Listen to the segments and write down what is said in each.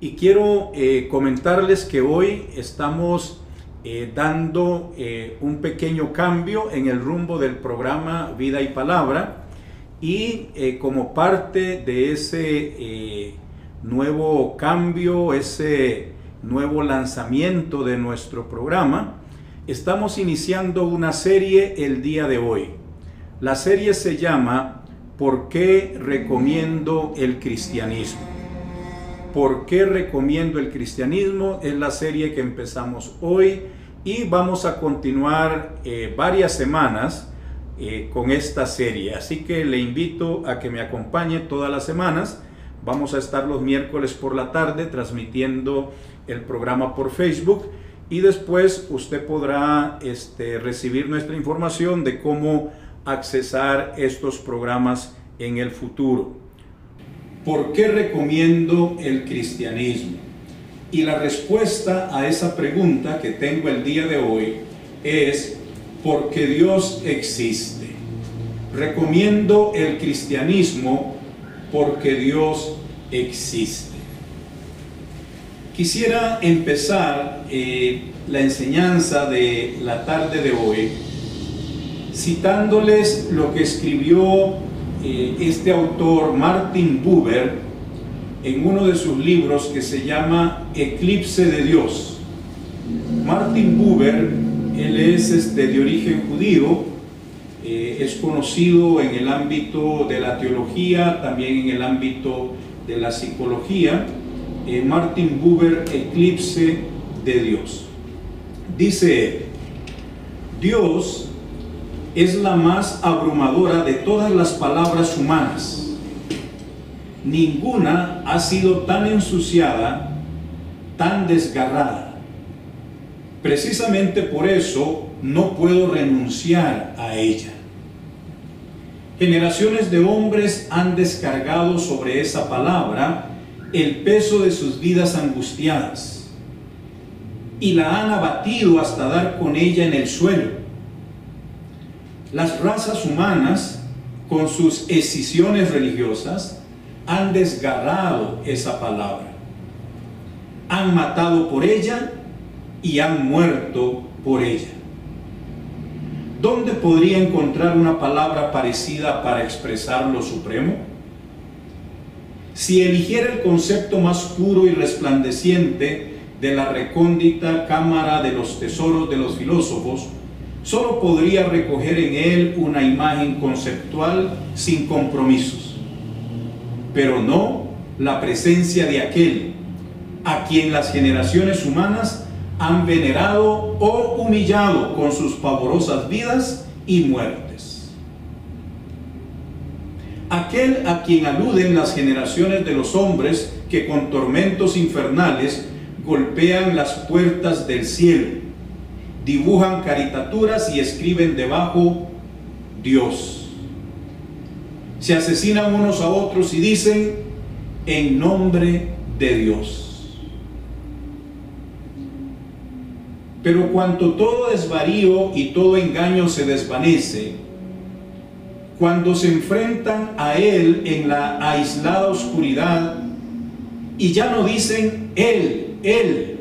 Y quiero eh, comentarles que hoy estamos eh, dando eh, un pequeño cambio en el rumbo del programa Vida y Palabra y como parte de ese nuevo cambio, ese nuevo lanzamiento de nuestro programa, estamos iniciando una serie el día de hoy. La serie se llama ¿Por qué recomiendo el cristianismo? ¿Por qué recomiendo el cristianismo? Es la serie que empezamos hoy y vamos a continuar eh, varias semanas eh, con esta serie. Así que le invito a que me acompañe todas las semanas. Vamos a estar los miércoles por la tarde transmitiendo el programa por Facebook y después usted podrá este, recibir nuestra información de cómo accesar estos programas en el futuro. ¿Por qué recomiendo el cristianismo? Y la respuesta a esa pregunta que tengo el día de hoy es porque Dios existe. Recomiendo el cristianismo porque Dios existe. Quisiera empezar eh, la enseñanza de la tarde de hoy citándoles lo que escribió eh, este autor Martin Buber en uno de sus libros que se llama Eclipse de Dios. Martin Buber, él es este, de origen judío, eh, es conocido en el ámbito de la teología, también en el ámbito de la psicología. Eh, Martin Buber, Eclipse de Dios. Dice Dios es la más abrumadora de todas las palabras humanas. Ninguna ha sido tan ensuciada, tan desgarrada. Precisamente por eso no puedo renunciar a ella. Generaciones de hombres han descargado sobre esa palabra el peso de sus vidas angustiadas y la han abatido hasta dar con ella en el suelo las razas humanas, con sus escisiones religiosas, han desgarrado esa palabra. Han matado por ella y han muerto por ella. ¿Dónde podría encontrar una palabra parecida para expresar lo supremo? Si eligiera el concepto más puro y resplandeciente de la recóndita cámara de los tesoros de los filósofos, solo podría recoger en él una imagen conceptual sin compromisos, pero no la presencia de aquel a quien las generaciones humanas han venerado o humillado con sus pavorosas vidas y muertes. Aquel a quien aluden las generaciones de los hombres que con tormentos infernales golpean las puertas del cielo dibujan caricaturas y escriben debajo Dios. Se asesinan unos a otros y dicen en nombre de Dios. Pero cuanto todo desvarío y todo engaño se desvanece, cuando se enfrentan a Él en la aislada oscuridad y ya no dicen Él, Él,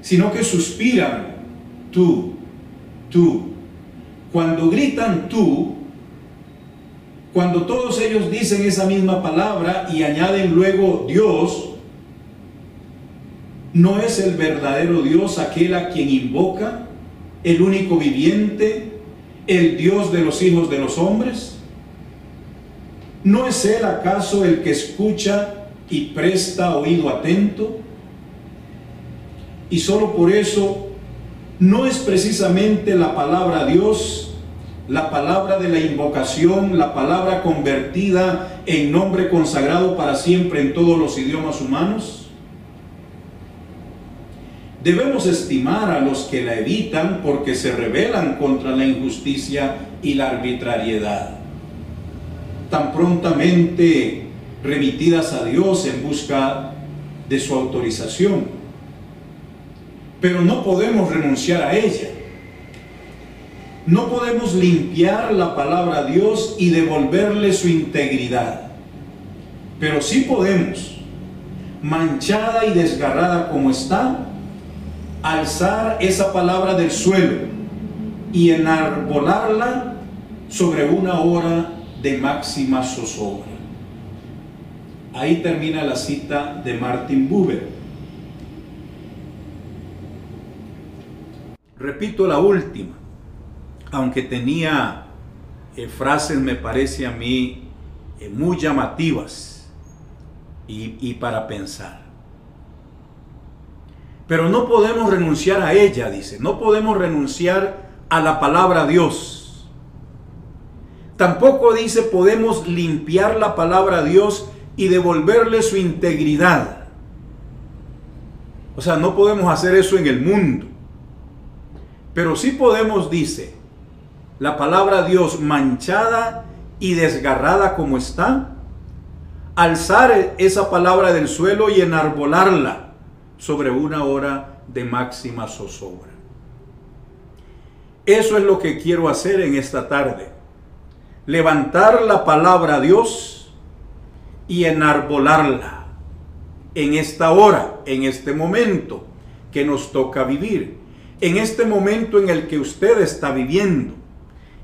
sino que suspiran tú, tú. Cuando gritan tú, cuando todos ellos dicen esa misma palabra y añaden luego Dios, ¿no es el verdadero Dios aquel a quien invoca, el único viviente, el Dios de los hijos de los hombres? ¿No es Él acaso el que escucha y presta oído atento? Y solo por eso no es precisamente la palabra Dios, la palabra de la invocación, la palabra convertida en nombre consagrado para siempre en todos los idiomas humanos? Debemos estimar a los que la evitan porque se rebelan contra la injusticia y la arbitrariedad. Tan prontamente remitidas a Dios en busca de su autorización pero no podemos renunciar a ella. No podemos limpiar la palabra a Dios y devolverle su integridad. Pero sí podemos manchada y desgarrada como está, alzar esa palabra del suelo y enarbolarla sobre una hora de máxima zozobra. Ahí termina la cita de Martin Buber. Repito la última, aunque tenía eh, frases, me parece a mí, eh, muy llamativas y, y para pensar. Pero no podemos renunciar a ella, dice, no podemos renunciar a la palabra Dios. Tampoco dice podemos limpiar la palabra Dios y devolverle su integridad. O sea, no podemos hacer eso en el mundo. Pero sí podemos, dice, la palabra Dios manchada y desgarrada como está, alzar esa palabra del suelo y enarbolarla sobre una hora de máxima zozobra. Eso es lo que quiero hacer en esta tarde. Levantar la palabra Dios y enarbolarla en esta hora, en este momento que nos toca vivir, en este momento en el que usted está viviendo,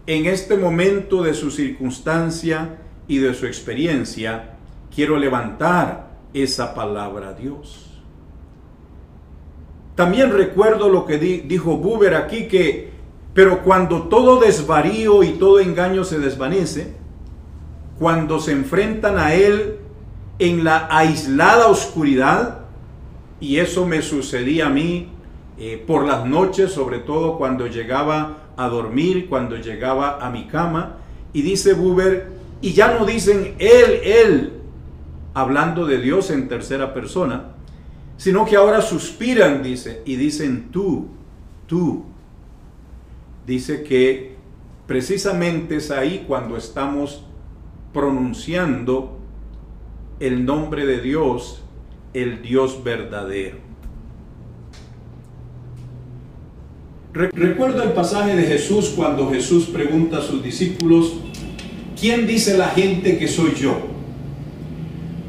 en este momento de su circunstancia y de su experiencia, quiero levantar esa palabra a Dios. También recuerdo lo que dijo Buber aquí, que, pero cuando todo desvarío y todo engaño se desvanece, cuando se enfrentan a Él en la aislada oscuridad, y eso me sucedía a mí eh, por las noches, sobre todo cuando llegaba a dormir, cuando llegaba a mi cama, y dice Buber, y ya no dicen Él, Él, hablando de Dios en tercera persona, sino que ahora suspiran, dice, y dicen tú, tú. Dice que precisamente es ahí cuando estamos pronunciando el nombre de Dios, el Dios verdadero. Recuerdo el pasaje de Jesús cuando Jesús pregunta a sus discípulos, ¿quién dice la gente que soy yo?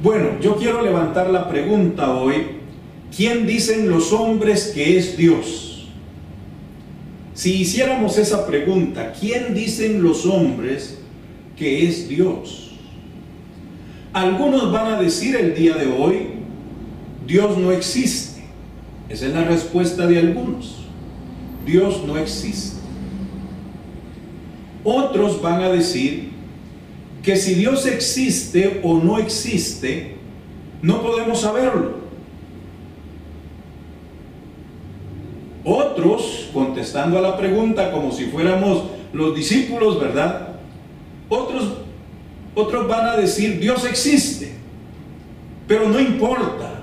Bueno, yo quiero levantar la pregunta hoy, ¿quién dicen los hombres que es Dios? Si hiciéramos esa pregunta, ¿quién dicen los hombres que es Dios. Algunos van a decir el día de hoy, Dios no existe. Esa es la respuesta de algunos. Dios no existe. Otros van a decir que si Dios existe o no existe, no podemos saberlo. Otros, contestando a la pregunta como si fuéramos los discípulos, ¿verdad? Otros, otros van a decir, Dios existe, pero no importa,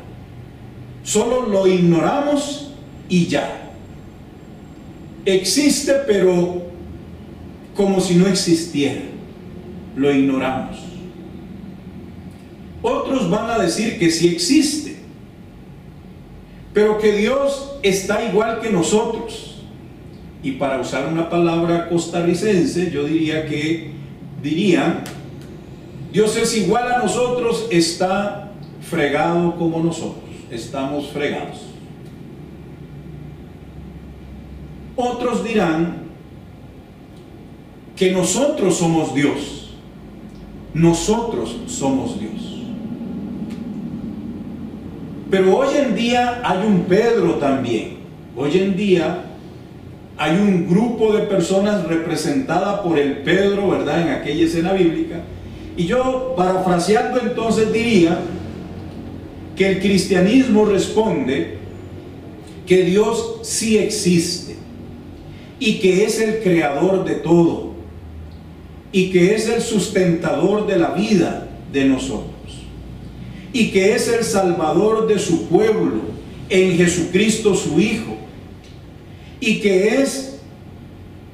solo lo ignoramos y ya. Existe, pero como si no existiera, lo ignoramos. Otros van a decir que sí existe, pero que Dios está igual que nosotros. Y para usar una palabra costarricense, yo diría que dirían, Dios es igual a nosotros, está fregado como nosotros, estamos fregados. Otros dirán que nosotros somos Dios, nosotros somos Dios. Pero hoy en día hay un Pedro también. Hoy en día hay un grupo de personas representada por el Pedro, ¿verdad? En aquella escena bíblica. Y yo, parafraseando entonces, diría que el cristianismo responde que Dios sí existe y que es el creador de todo y que es el sustentador de la vida de nosotros y que es el salvador de su pueblo en Jesucristo su Hijo y que es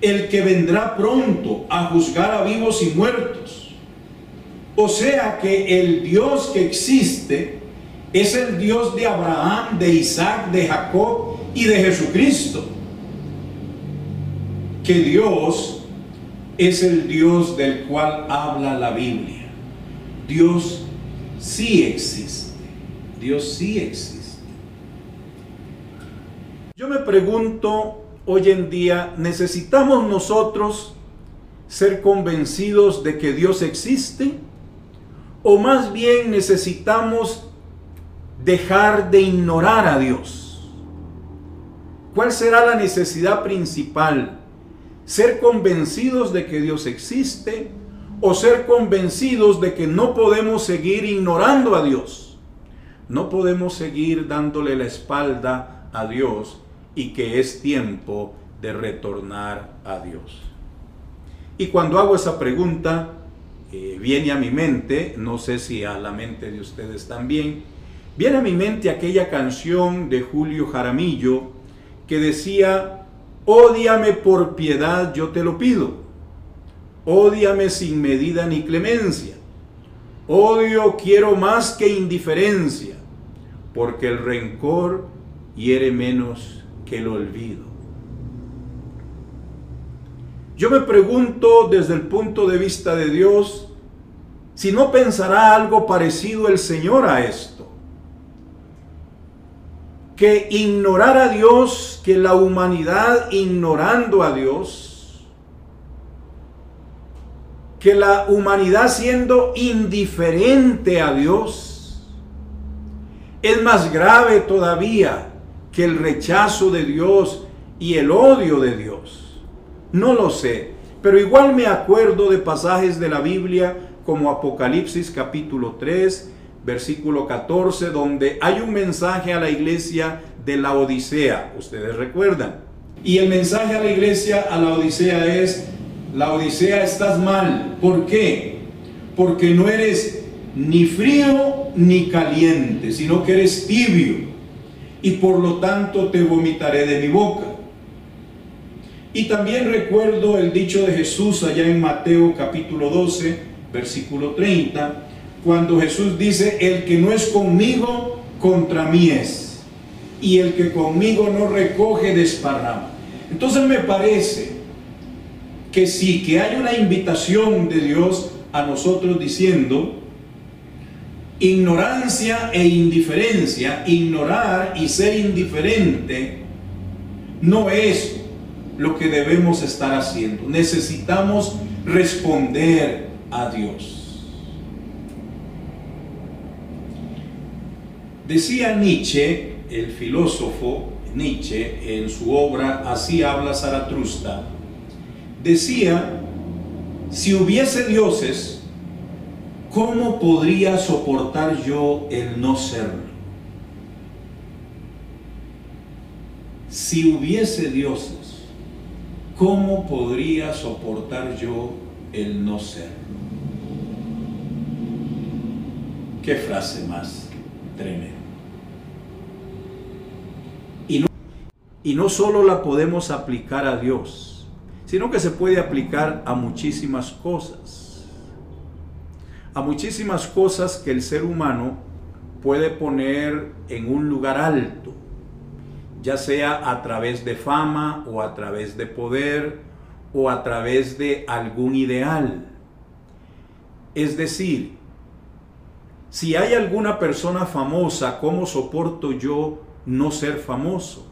el que vendrá pronto a juzgar a vivos y muertos. O sea que el Dios que existe es el Dios de Abraham, de Isaac, de Jacob y de Jesucristo. Que Dios es el Dios del cual habla la Biblia. Dios sí existe. Dios sí existe. Yo me pregunto hoy en día, ¿necesitamos nosotros ser convencidos de que Dios existe? ¿O más bien necesitamos dejar de ignorar a Dios? ¿Cuál será la necesidad principal? ¿Ser convencidos de que Dios existe o ser convencidos de que no podemos seguir ignorando a Dios? No podemos seguir dándole la espalda a Dios y que es tiempo de retornar a Dios. Y cuando hago esa pregunta, eh, viene a mi mente, no sé si a la mente de ustedes también, viene a mi mente aquella canción de Julio Jaramillo que decía, Ódiame por piedad, yo te lo pido. Ódiame sin medida ni clemencia. Odio quiero más que indiferencia, porque el rencor hiere menos que el olvido. Yo me pregunto desde el punto de vista de Dios, si no pensará algo parecido el Señor a esto. Que ignorar a Dios, que la humanidad ignorando a Dios, que la humanidad siendo indiferente a Dios, es más grave todavía que el rechazo de Dios y el odio de Dios. No lo sé, pero igual me acuerdo de pasajes de la Biblia como Apocalipsis capítulo 3, versículo 14, donde hay un mensaje a la iglesia de la Odisea, ustedes recuerdan. Y el mensaje a la iglesia a la Odisea es, la Odisea estás mal. ¿Por qué? Porque no eres ni frío ni caliente, sino que eres tibio. Y por lo tanto te vomitaré de mi boca. Y también recuerdo el dicho de Jesús allá en Mateo capítulo 12, versículo 30, cuando Jesús dice, el que no es conmigo, contra mí es. Y el que conmigo no recoge, desparrama. Entonces me parece que sí, que hay una invitación de Dios a nosotros diciendo, ignorancia e indiferencia, ignorar y ser indiferente, no es lo que debemos estar haciendo. Necesitamos responder a Dios. Decía Nietzsche, el filósofo Nietzsche, en su obra Así habla Zaratustra, decía, si hubiese dioses, ¿cómo podría soportar yo el no serlo? Si hubiese dioses, ¿cómo podría soportar yo el no serlo? Qué frase más tremenda. Y no solo la podemos aplicar a Dios, sino que se puede aplicar a muchísimas cosas. A muchísimas cosas que el ser humano puede poner en un lugar alto, ya sea a través de fama o a través de poder o a través de algún ideal. Es decir, si hay alguna persona famosa, ¿cómo soporto yo no ser famoso?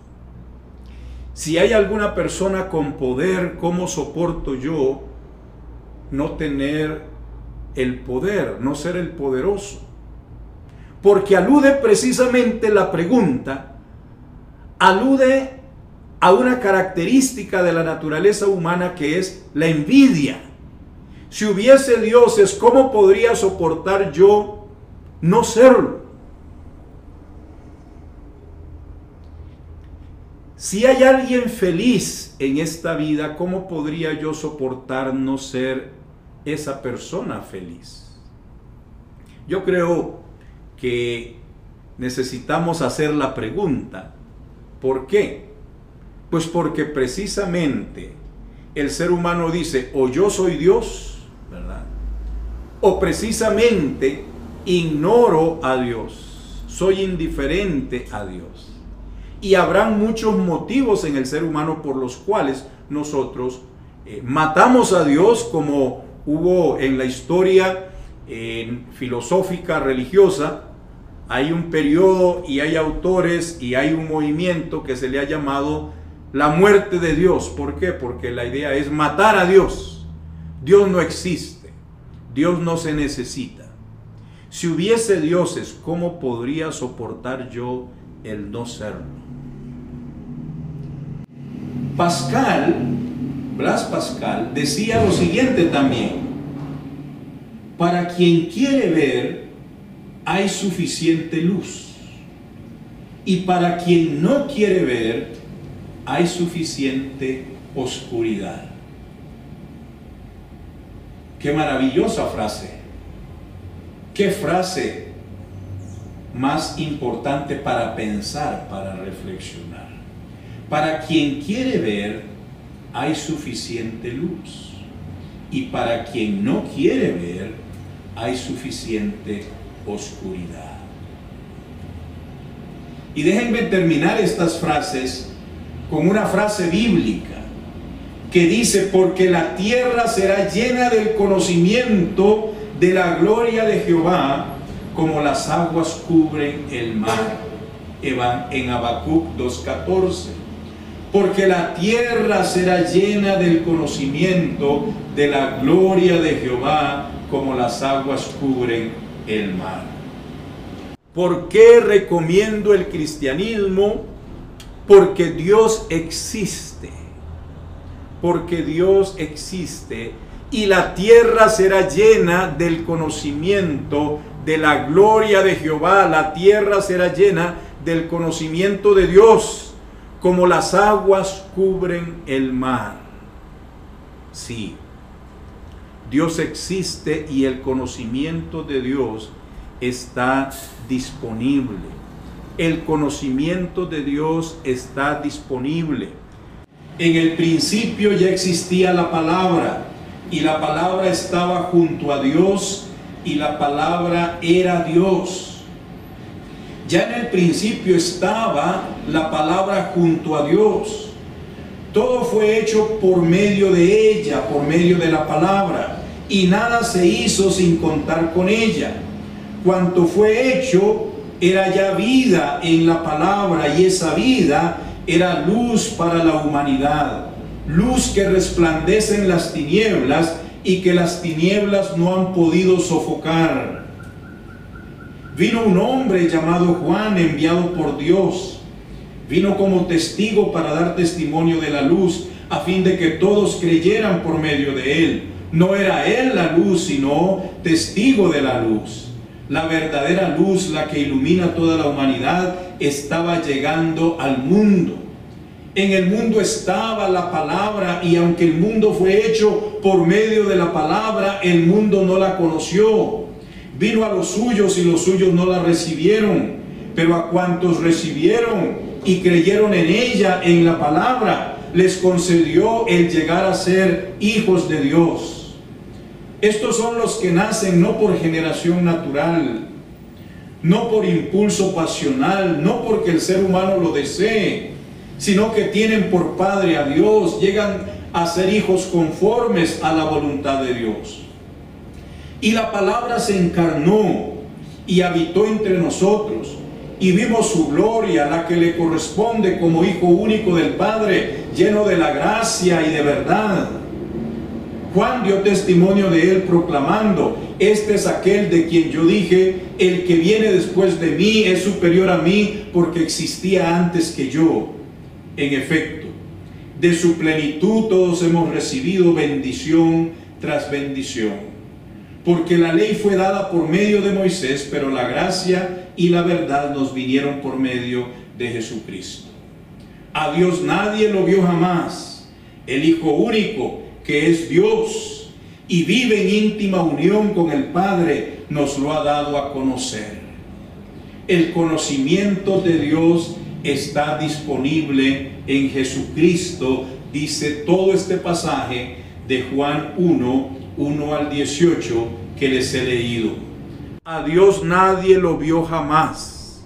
Si hay alguna persona con poder, ¿cómo soporto yo no tener el poder, no ser el poderoso? Porque alude precisamente la pregunta, alude a una característica de la naturaleza humana que es la envidia. Si hubiese dioses, ¿cómo podría soportar yo no serlo? Si hay alguien feliz en esta vida, ¿cómo podría yo soportar no ser esa persona feliz? Yo creo que necesitamos hacer la pregunta, ¿por qué? Pues porque precisamente el ser humano dice, o yo soy Dios, ¿verdad? O precisamente ignoro a Dios, soy indiferente a Dios. Y habrán muchos motivos en el ser humano por los cuales nosotros eh, matamos a Dios como hubo en la historia filosófica religiosa hay un periodo y hay autores y hay un movimiento que se le ha llamado la muerte de Dios. ¿Por qué? Porque la idea es matar a Dios. Dios no existe. Dios no se necesita. Si hubiese dioses, ¿cómo podría soportar yo el no serlo? Pascal, Blas Pascal, decía lo siguiente también. Para quien quiere ver, hay suficiente luz. Y para quien no quiere ver, hay suficiente oscuridad. Qué maravillosa frase. Qué frase más importante para pensar, para reflexionar. Para quien quiere ver, hay suficiente luz. Y para quien no quiere ver, hay suficiente oscuridad. Y déjenme terminar estas frases con una frase bíblica que dice, porque la tierra será llena del conocimiento de la gloria de Jehová, como las aguas cubren el mar. En Habacuc 2.14. Porque la tierra será llena del conocimiento de la gloria de Jehová, como las aguas cubren el mar. ¿Por qué recomiendo el cristianismo? Porque Dios existe. Porque Dios existe y la tierra será llena del conocimiento de la gloria de Jehová. La tierra será llena del conocimiento de Dios, como las aguas cubren el mar. Sí, Dios existe y el conocimiento de Dios está disponible. El conocimiento de Dios está disponible. En el principio ya existía la palabra y la palabra estaba junto a Dios y la palabra era Dios. Ya en el principio estaba la palabra junto a Dios. Todo fue hecho por medio de ella, por medio de la palabra, y nada se hizo sin contar con ella. Cuanto fue hecho era ya vida en la palabra y esa vida era luz para la humanidad luz que resplandece en las tinieblas y que las tinieblas no han podido sofocar. Vino un hombre llamado Juan, enviado por Dios. Vino como testigo para dar testimonio de la luz, a fin de que todos creyeran por medio de él. No era él la luz, sino testigo de la luz. La verdadera luz, la que ilumina toda la humanidad, estaba llegando al mundo. En el mundo estaba la palabra y aunque el mundo fue hecho por medio de la palabra, el mundo no la conoció. Vino a los suyos y los suyos no la recibieron. Pero a cuantos recibieron y creyeron en ella, en la palabra, les concedió el llegar a ser hijos de Dios. Estos son los que nacen no por generación natural, no por impulso pasional, no porque el ser humano lo desee, sino que tienen por Padre a Dios, llegan a ser hijos conformes a la voluntad de Dios. Y la palabra se encarnó y habitó entre nosotros y vimos su gloria, la que le corresponde como Hijo único del Padre, lleno de la gracia y de verdad. Juan dio testimonio de él proclamando, este es aquel de quien yo dije, el que viene después de mí es superior a mí porque existía antes que yo. En efecto, de su plenitud todos hemos recibido bendición tras bendición. Porque la ley fue dada por medio de Moisés, pero la gracia y la verdad nos vinieron por medio de Jesucristo. A Dios nadie lo vio jamás. El Hijo único, que es Dios y vive en íntima unión con el Padre, nos lo ha dado a conocer. El conocimiento de Dios está disponible en Jesucristo, dice todo este pasaje de Juan 1, 1 al 18 que les he leído. A Dios nadie lo vio jamás.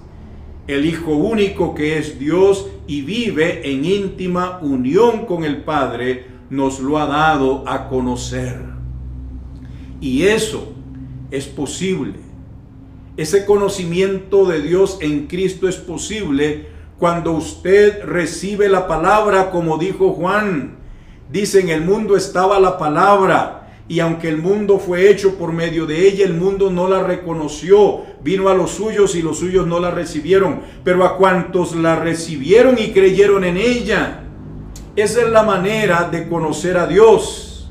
El Hijo único que es Dios y vive en íntima unión con el Padre, nos lo ha dado a conocer. Y eso es posible Ese conocimiento de Dios en Cristo es posible cuando usted recibe la palabra, como dijo Juan. Dice, en el mundo estaba la palabra y aunque el mundo fue hecho por medio de ella, el mundo no la reconoció. Vino a los suyos y los suyos no la recibieron. Pero a cuantos la recibieron y creyeron en ella, esa es la manera de conocer a Dios.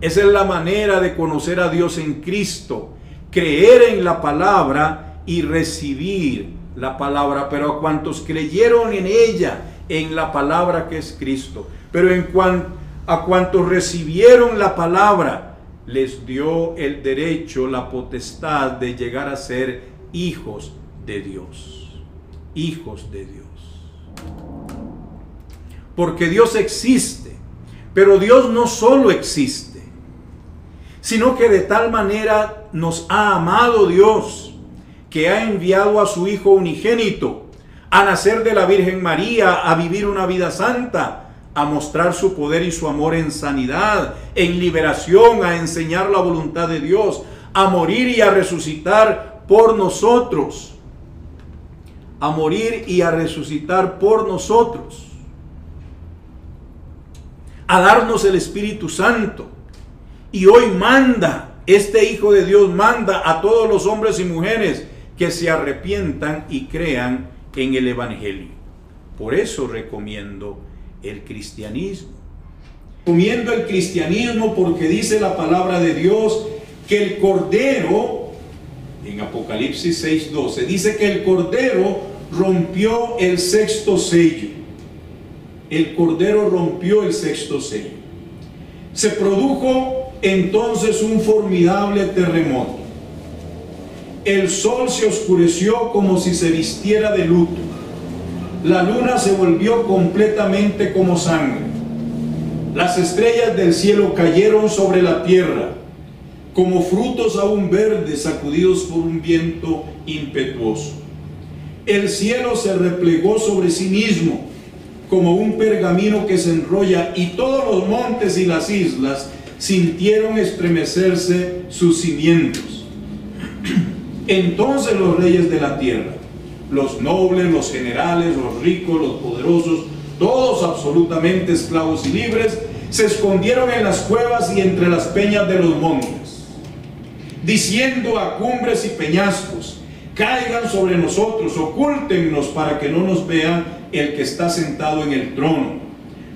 Esa es la manera de conocer a Dios en Cristo. Creer en la palabra y recibir la palabra. Pero a cuantos creyeron en ella, en la palabra que es Cristo. Pero en cuanto a cuantos recibieron la palabra, les dio el derecho, la potestad de llegar a ser hijos de Dios. Hijos de Dios. Porque Dios existe, pero Dios no solo existe, sino que de tal manera nos ha amado Dios, que ha enviado a su Hijo unigénito a nacer de la Virgen María, a vivir una vida santa, a mostrar su poder y su amor en sanidad, en liberación, a enseñar la voluntad de Dios, a morir y a resucitar por nosotros. A morir y a resucitar por nosotros. A darnos el Espíritu Santo. Y hoy manda, este Hijo de Dios manda a todos los hombres y mujeres que se arrepientan y crean en el Evangelio. Por eso recomiendo el cristianismo. Comiendo el cristianismo porque dice la palabra de Dios que el Cordero, en Apocalipsis 6:12, dice que el Cordero rompió el sexto sello. El Cordero rompió el sexto sello. Se produjo entonces un formidable terremoto. El sol se oscureció como si se vistiera de luto la luna se volvió completamente como sangre. Las estrellas del cielo cayeron sobre la tierra como frutos aún verdes sacudidos por un viento impetuoso. El cielo se replegó sobre sí mismo como un pergamino que se enrolla y todos los montes y las islas sintieron estremecerse sus cimientos. Entonces los reyes de la tierra los nobles, los generales, los ricos, los poderosos, todos absolutamente esclavos y libres, se escondieron en las cuevas y entre las peñas de los montes, diciendo a cumbres y peñascos, caigan sobre nosotros, ocúltennos para que no nos vea el que está sentado en el trono,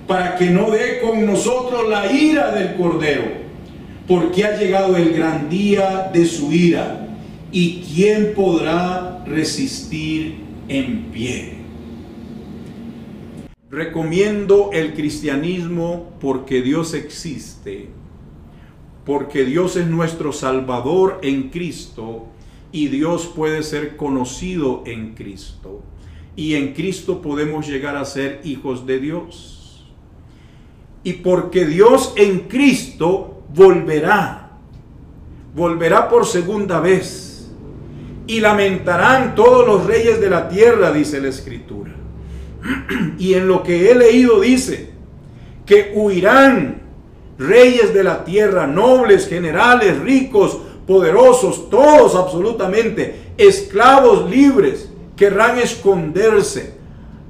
para que no dé con nosotros la ira del Cordero, porque ha llegado el gran día de su ira, y quién podrá resistir en pie. Recomiendo el cristianismo porque Dios existe, porque Dios es nuestro Salvador en Cristo y Dios puede ser conocido en Cristo. Y en Cristo podemos llegar a ser hijos de Dios. Y porque Dios en Cristo volverá, volverá por segunda vez y lamentarán todos los reyes de la tierra, dice la escritura. Y en lo que he leído dice que huirán reyes de la tierra, nobles, generales, ricos, poderosos, todos absolutamente, esclavos libres, querrán esconderse.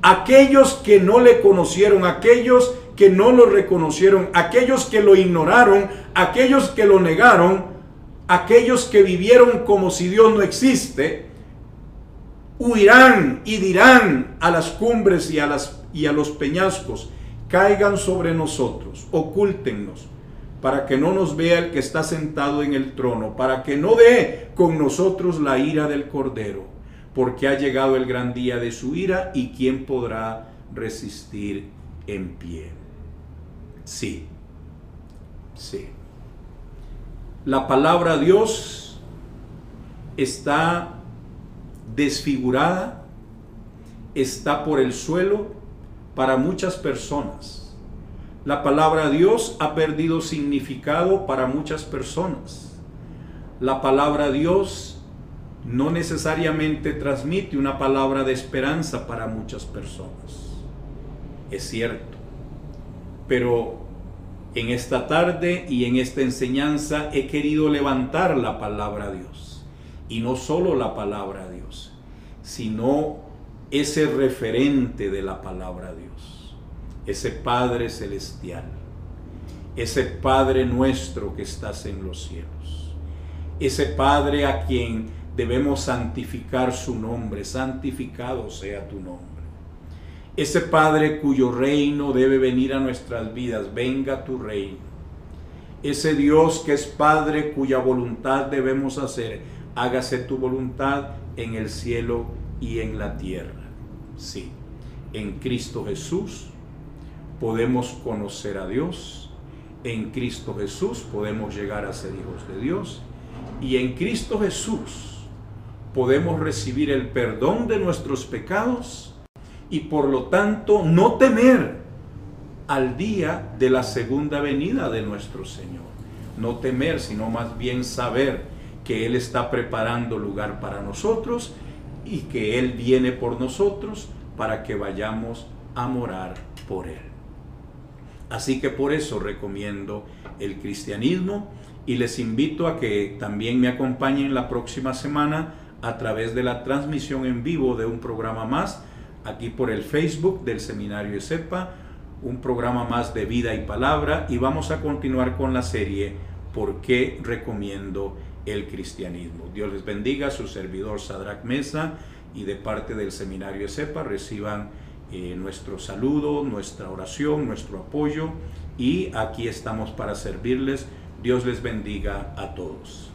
Aquellos que no le conocieron, aquellos que no lo reconocieron, aquellos que lo ignoraron, aquellos que lo negaron, aquellos que vivieron como si Dios no existe, huirán y dirán a las cumbres y a, las, y a los peñascos, caigan sobre nosotros, ocúltennos, para que no nos vea el que está sentado en el trono, para que no dé con nosotros la ira del Cordero, porque ha llegado el gran día de su ira y quién podrá resistir en pie. Sí, sí la palabra Dios está desfigurada, está por el suelo para muchas personas. La palabra Dios ha perdido significado para muchas personas. La palabra Dios no necesariamente transmite una palabra de esperanza para muchas personas. Es cierto. Pero en esta tarde y en esta enseñanza he querido levantar la palabra de Dios. Y no solo la palabra de Dios, sino ese referente de la palabra de Dios, ese Padre celestial, ese Padre nuestro que estás en los cielos, ese Padre a quien debemos santificar su nombre, santificado sea tu nombre. Ese Padre cuyo reino debe venir a nuestras vidas, venga tu reino. Ese Dios que es Padre cuya voluntad debemos hacer, hágase tu voluntad en el cielo y en la tierra. Sí, en Cristo Jesús podemos conocer a Dios, en Cristo Jesús podemos llegar a ser hijos de Dios y en Cristo Jesús podemos recibir el perdón de nuestros pecados y por lo tanto no temer al día de la segunda venida de nuestro Señor. No temer, sino más bien saber que Él está preparando lugar para nosotros y que Él viene por nosotros para que vayamos a morar por Él. Así que por eso recomiendo el cristianismo y les invito a que también me acompañen la próxima semana a través de la transmisión en vivo de un programa más aquí por el Facebook del Seminario ESEPA, un programa más de vida y palabra y vamos a continuar con la serie ¿Por qué recomiendo el cristianismo. Dios les bendiga, su servidor Sadrach Mesa y de parte del seminario ESEPA reciban eh, nuestro saludo, nuestra oración, nuestro apoyo y aquí estamos para servirles. Dios les bendiga a todos.